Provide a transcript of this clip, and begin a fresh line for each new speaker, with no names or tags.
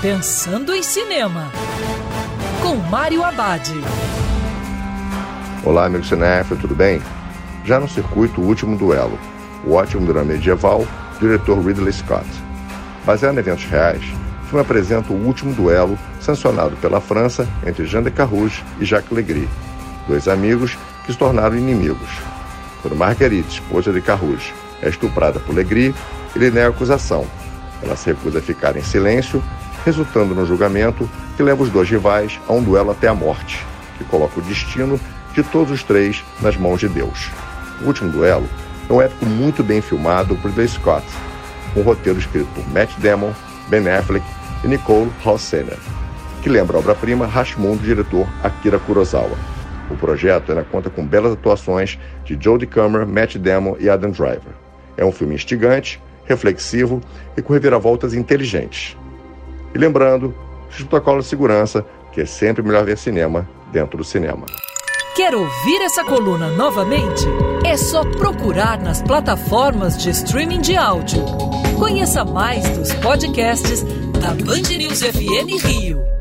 Pensando em Cinema, com Mário Abad.
Olá, amigo cinéfilo, tudo bem? Já no circuito O Último Duelo, o ótimo drama medieval, diretor Ridley Scott. Baseado em eventos reais, o filme apresenta o último duelo sancionado pela França entre Jean de Carrouge e Jacques Legris, dois amigos que se tornaram inimigos. Quando Marguerite, esposa de Carrouge, é estuprada por Legris, ele nega a acusação. Ela se recusa a ficar em silêncio resultando no julgamento que leva os dois rivais a um duelo até a morte, que coloca o destino de todos os três nas mãos de Deus. O último duelo é um épico muito bem filmado por Ridley Scott, com um roteiro escrito por Matt Damon, Ben Affleck e Nicole Halsener, que lembra a obra-prima Rashomon do diretor Akira Kurosawa. O projeto ainda conta com belas atuações de Jodie Comer, Matt Damon e Adam Driver. É um filme instigante, reflexivo e com reviravoltas inteligentes. E lembrando, os protocolos de segurança, que é sempre melhor ver cinema dentro do cinema.
Quer ouvir essa coluna novamente? É só procurar nas plataformas de streaming de áudio. Conheça mais dos podcasts da Band News FM Rio.